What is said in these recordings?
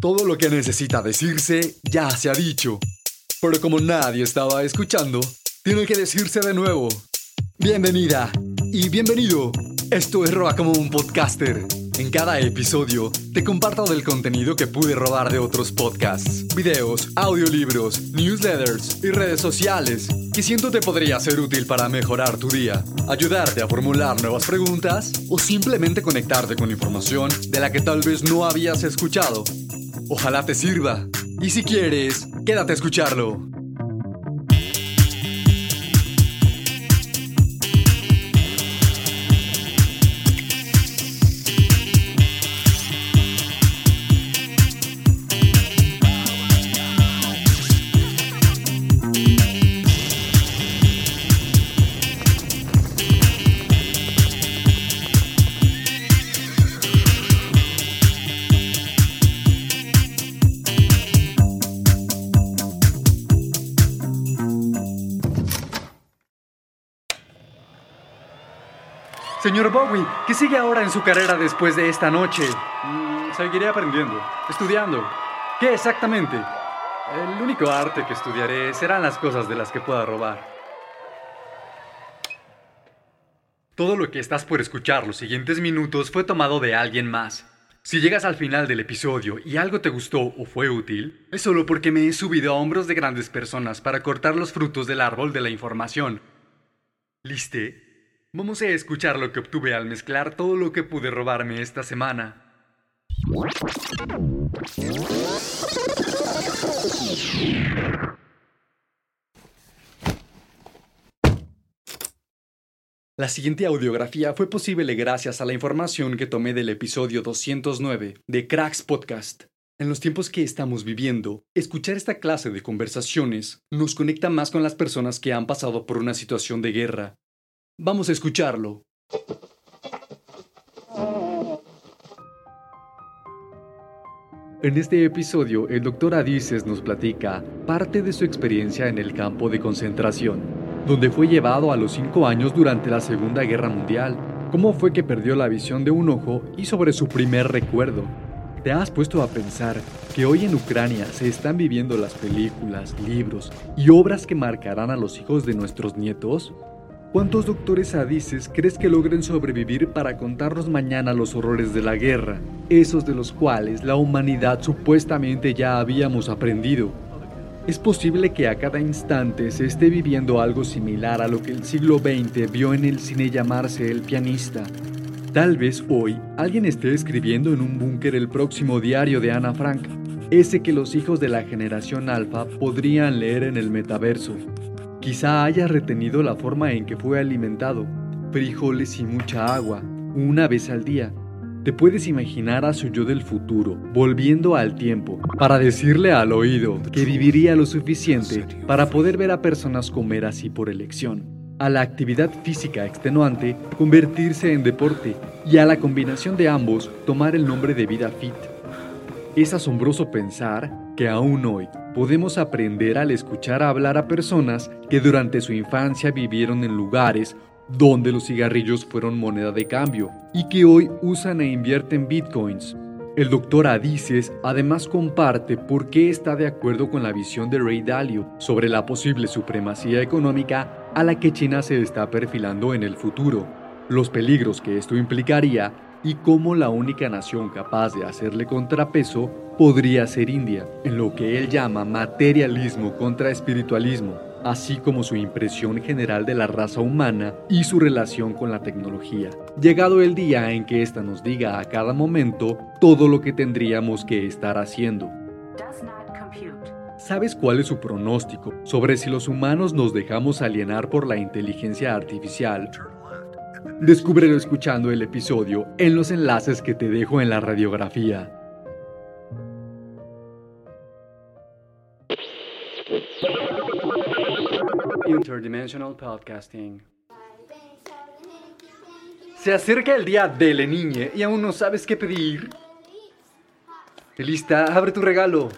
Todo lo que necesita decirse ya se ha dicho. Pero como nadie estaba escuchando, tiene que decirse de nuevo. Bienvenida y bienvenido. Esto es Roba como un podcaster. En cada episodio te comparto del contenido que pude robar de otros podcasts, videos, audiolibros, newsletters y redes sociales que siento te podría ser útil para mejorar tu día, ayudarte a formular nuevas preguntas o simplemente conectarte con información de la que tal vez no habías escuchado. Ojalá te sirva. Y si quieres, quédate a escucharlo. Señor Bowie, ¿qué sigue ahora en su carrera después de esta noche? Mm, seguiré aprendiendo, estudiando. ¿Qué exactamente? El único arte que estudiaré serán las cosas de las que pueda robar. Todo lo que estás por escuchar los siguientes minutos fue tomado de alguien más. Si llegas al final del episodio y algo te gustó o fue útil, es solo porque me he subido a hombros de grandes personas para cortar los frutos del árbol de la información. ¿Liste? Vamos a escuchar lo que obtuve al mezclar todo lo que pude robarme esta semana. La siguiente audiografía fue posible gracias a la información que tomé del episodio 209 de Cracks Podcast. En los tiempos que estamos viviendo, escuchar esta clase de conversaciones nos conecta más con las personas que han pasado por una situación de guerra Vamos a escucharlo. En este episodio, el doctor Adices nos platica parte de su experiencia en el campo de concentración, donde fue llevado a los 5 años durante la Segunda Guerra Mundial, cómo fue que perdió la visión de un ojo y sobre su primer recuerdo. ¿Te has puesto a pensar que hoy en Ucrania se están viviendo las películas, libros y obras que marcarán a los hijos de nuestros nietos? ¿Cuántos doctores adices crees que logren sobrevivir para contarnos mañana los horrores de la guerra, esos de los cuales la humanidad supuestamente ya habíamos aprendido? Es posible que a cada instante se esté viviendo algo similar a lo que el siglo XX vio en el cine llamarse El pianista. Tal vez hoy alguien esté escribiendo en un búnker el próximo diario de Ana Frank, ese que los hijos de la generación alfa podrían leer en el metaverso. Quizá haya retenido la forma en que fue alimentado, frijoles y mucha agua, una vez al día. Te puedes imaginar a su yo del futuro, volviendo al tiempo, para decirle al oído que viviría lo suficiente para poder ver a personas comer así por elección, a la actividad física extenuante convertirse en deporte y a la combinación de ambos tomar el nombre de vida fit. Es asombroso pensar que aún hoy podemos aprender al escuchar hablar a personas que durante su infancia vivieron en lugares donde los cigarrillos fueron moneda de cambio y que hoy usan e invierten bitcoins. El doctor Adices además comparte por qué está de acuerdo con la visión de Ray Dalio sobre la posible supremacía económica a la que China se está perfilando en el futuro, los peligros que esto implicaría y cómo la única nación capaz de hacerle contrapeso podría ser India, en lo que él llama materialismo contra espiritualismo, así como su impresión general de la raza humana y su relación con la tecnología. Llegado el día en que ésta nos diga a cada momento todo lo que tendríamos que estar haciendo. ¿Sabes cuál es su pronóstico sobre si los humanos nos dejamos alienar por la inteligencia artificial Descúbrelo escuchando el episodio en los enlaces que te dejo en la radiografía. Interdimensional Podcasting. Se acerca el día de la niña y aún no sabes qué pedir. Lista, abre tu regalo.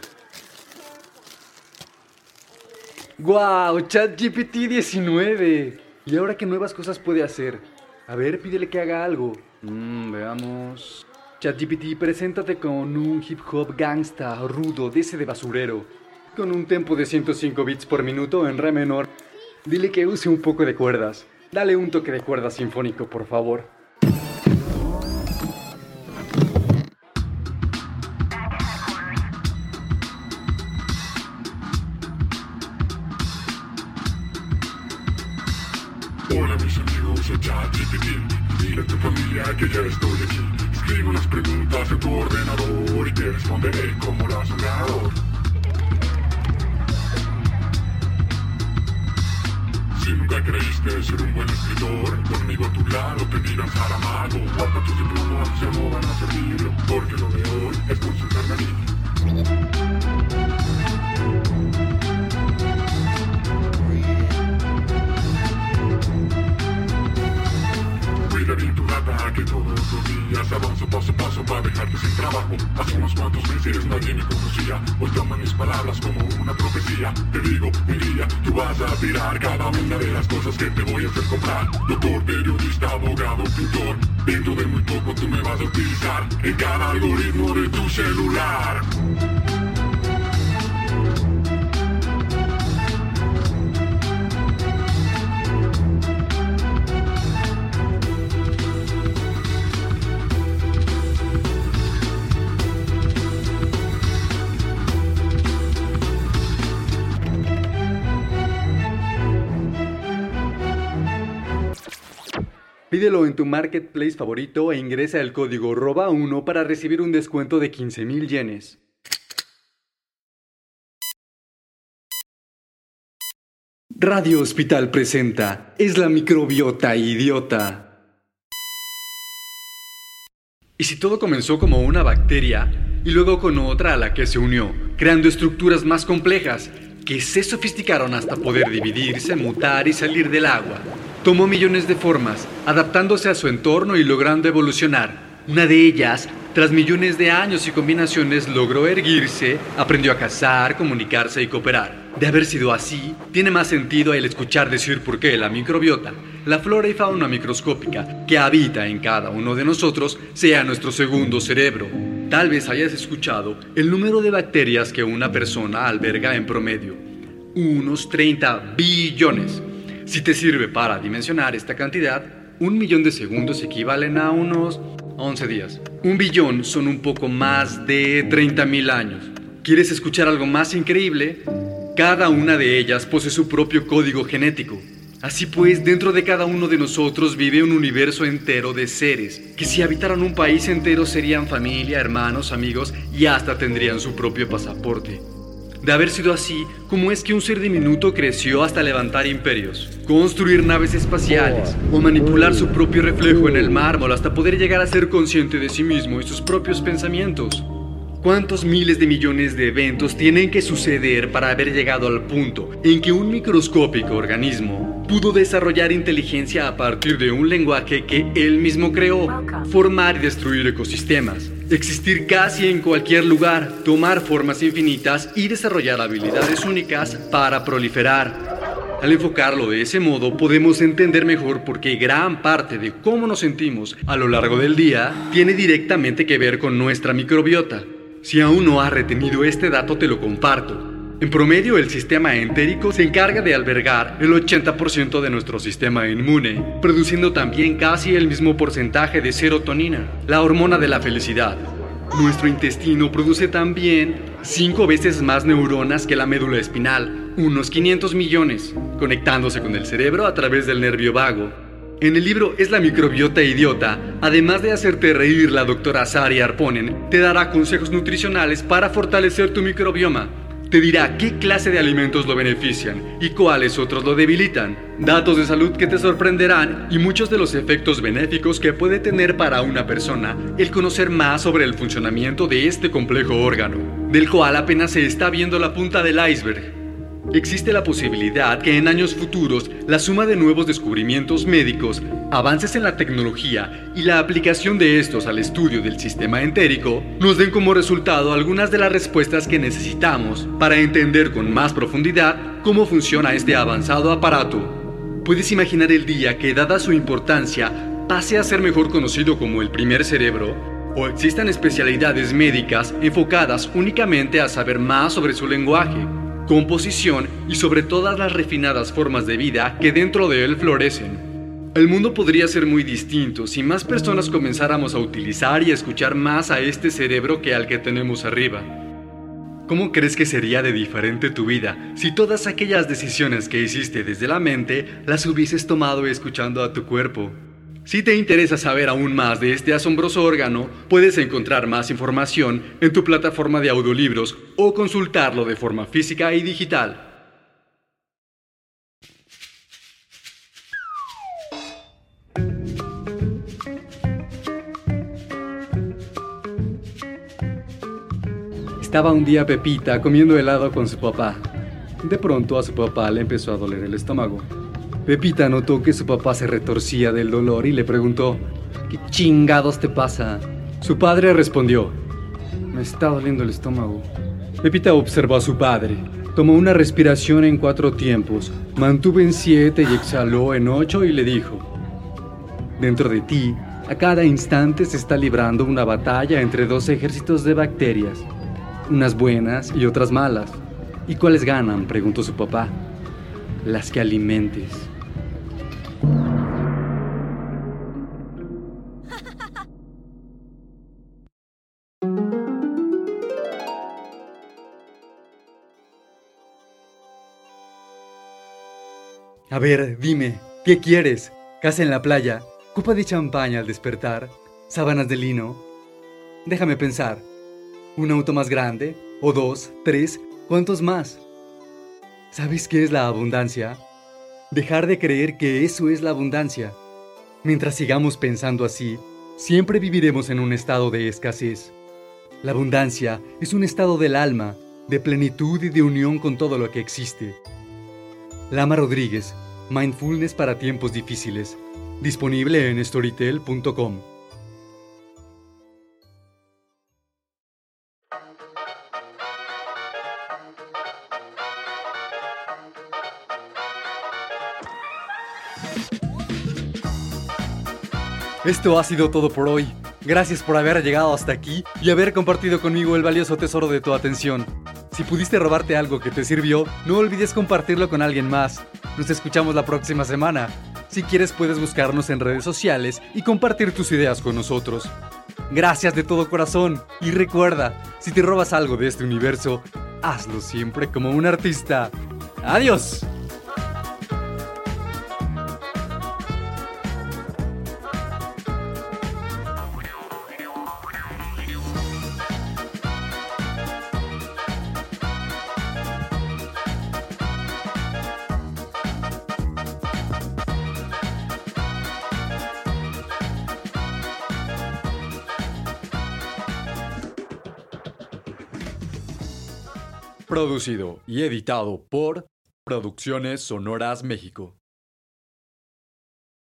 ¡Guau! ChatGPT 19. ¿Y ahora qué nuevas cosas puede hacer? A ver, pídele que haga algo. Mmm, veamos. ChatGPT, preséntate con un hip hop gangsta rudo de ese de basurero, con un tempo de 105 bits por minuto en re menor. Dile que use un poco de cuerdas. Dale un toque de cuerda sinfónico, por favor. Familia que ya estoy aquí Escribe unas preguntas en tu ordenador Y te responderé como las un ganador Si nunca creíste ser un buen escritor Conmigo a tu lado te dirán Saramago Guarda tus diplomas, ya no van a servir Porque lo de es consultarme a mí Hace unos cuantos meses nadie me conocía. Hoy toman mis palabras como una profecía. Te digo, un día tú vas a tirar cada una de las cosas que te voy a hacer comprar. Doctor, periodista, abogado, pintor. Dentro de muy poco tú me vas a utilizar en cada algoritmo de tu celular. Pídelo en tu marketplace favorito e ingresa el código ROBA1 para recibir un descuento de 15.000 yenes. Radio Hospital presenta Es la microbiota idiota. ¿Y si todo comenzó como una bacteria y luego con otra a la que se unió, creando estructuras más complejas que se sofisticaron hasta poder dividirse, mutar y salir del agua? Tomó millones de formas, adaptándose a su entorno y logrando evolucionar. Una de ellas, tras millones de años y combinaciones, logró erguirse, aprendió a cazar, comunicarse y cooperar. De haber sido así, tiene más sentido el escuchar decir por qué la microbiota, la flora y fauna microscópica que habita en cada uno de nosotros, sea nuestro segundo cerebro. Tal vez hayas escuchado el número de bacterias que una persona alberga en promedio. Unos 30 billones. Si te sirve para dimensionar esta cantidad, un millón de segundos equivalen a unos 11 días. Un billón son un poco más de 30.000 años. ¿Quieres escuchar algo más increíble? Cada una de ellas posee su propio código genético. Así pues, dentro de cada uno de nosotros vive un universo entero de seres, que si habitaran un país entero serían familia, hermanos, amigos y hasta tendrían su propio pasaporte. De haber sido así, ¿cómo es que un ser diminuto creció hasta levantar imperios, construir naves espaciales o manipular su propio reflejo en el mármol hasta poder llegar a ser consciente de sí mismo y sus propios pensamientos? ¿Cuántos miles de millones de eventos tienen que suceder para haber llegado al punto en que un microscópico organismo pudo desarrollar inteligencia a partir de un lenguaje que él mismo creó, formar y destruir ecosistemas, existir casi en cualquier lugar, tomar formas infinitas y desarrollar habilidades únicas para proliferar? Al enfocarlo de ese modo, podemos entender mejor por qué gran parte de cómo nos sentimos a lo largo del día tiene directamente que ver con nuestra microbiota. Si aún no has retenido este dato, te lo comparto. En promedio, el sistema entérico se encarga de albergar el 80% de nuestro sistema inmune, produciendo también casi el mismo porcentaje de serotonina, la hormona de la felicidad. Nuestro intestino produce también 5 veces más neuronas que la médula espinal, unos 500 millones, conectándose con el cerebro a través del nervio vago. En el libro Es la microbiota idiota, además de hacerte reír, la doctora Sari Arponen te dará consejos nutricionales para fortalecer tu microbioma. Te dirá qué clase de alimentos lo benefician y cuáles otros lo debilitan. Datos de salud que te sorprenderán y muchos de los efectos benéficos que puede tener para una persona el conocer más sobre el funcionamiento de este complejo órgano, del cual apenas se está viendo la punta del iceberg. Existe la posibilidad que en años futuros la suma de nuevos descubrimientos médicos, avances en la tecnología y la aplicación de estos al estudio del sistema entérico nos den como resultado algunas de las respuestas que necesitamos para entender con más profundidad cómo funciona este avanzado aparato. ¿Puedes imaginar el día que, dada su importancia, pase a ser mejor conocido como el primer cerebro? o existan especialidades médicas enfocadas únicamente a saber más sobre su lenguaje, composición y sobre todas las refinadas formas de vida que dentro de él florecen. El mundo podría ser muy distinto si más personas comenzáramos a utilizar y escuchar más a este cerebro que al que tenemos arriba. ¿Cómo crees que sería de diferente tu vida si todas aquellas decisiones que hiciste desde la mente las hubieses tomado escuchando a tu cuerpo? Si te interesa saber aún más de este asombroso órgano, puedes encontrar más información en tu plataforma de audiolibros o consultarlo de forma física y digital. Estaba un día Pepita comiendo helado con su papá. De pronto a su papá le empezó a doler el estómago. Pepita notó que su papá se retorcía del dolor y le preguntó, ¿qué chingados te pasa? Su padre respondió, me está doliendo el estómago. Pepita observó a su padre, tomó una respiración en cuatro tiempos, mantuvo en siete y exhaló en ocho y le dijo, dentro de ti, a cada instante se está librando una batalla entre dos ejércitos de bacterias unas buenas y otras malas. ¿Y cuáles ganan? preguntó su papá. Las que alimentes. A ver, dime, ¿qué quieres? ¿Casa en la playa? ¿Copa de champaña al despertar? ¿Sábanas de lino? Déjame pensar. ¿Un auto más grande? ¿O dos? ¿Tres? ¿Cuántos más? ¿Sabes qué es la abundancia? Dejar de creer que eso es la abundancia. Mientras sigamos pensando así, siempre viviremos en un estado de escasez. La abundancia es un estado del alma, de plenitud y de unión con todo lo que existe. Lama Rodríguez, Mindfulness para tiempos difíciles, disponible en storytel.com. Esto ha sido todo por hoy. Gracias por haber llegado hasta aquí y haber compartido conmigo el valioso tesoro de tu atención. Si pudiste robarte algo que te sirvió, no olvides compartirlo con alguien más. Nos escuchamos la próxima semana. Si quieres puedes buscarnos en redes sociales y compartir tus ideas con nosotros. Gracias de todo corazón y recuerda, si te robas algo de este universo, hazlo siempre como un artista. Adiós. Producido y editado por Producciones Sonoras México.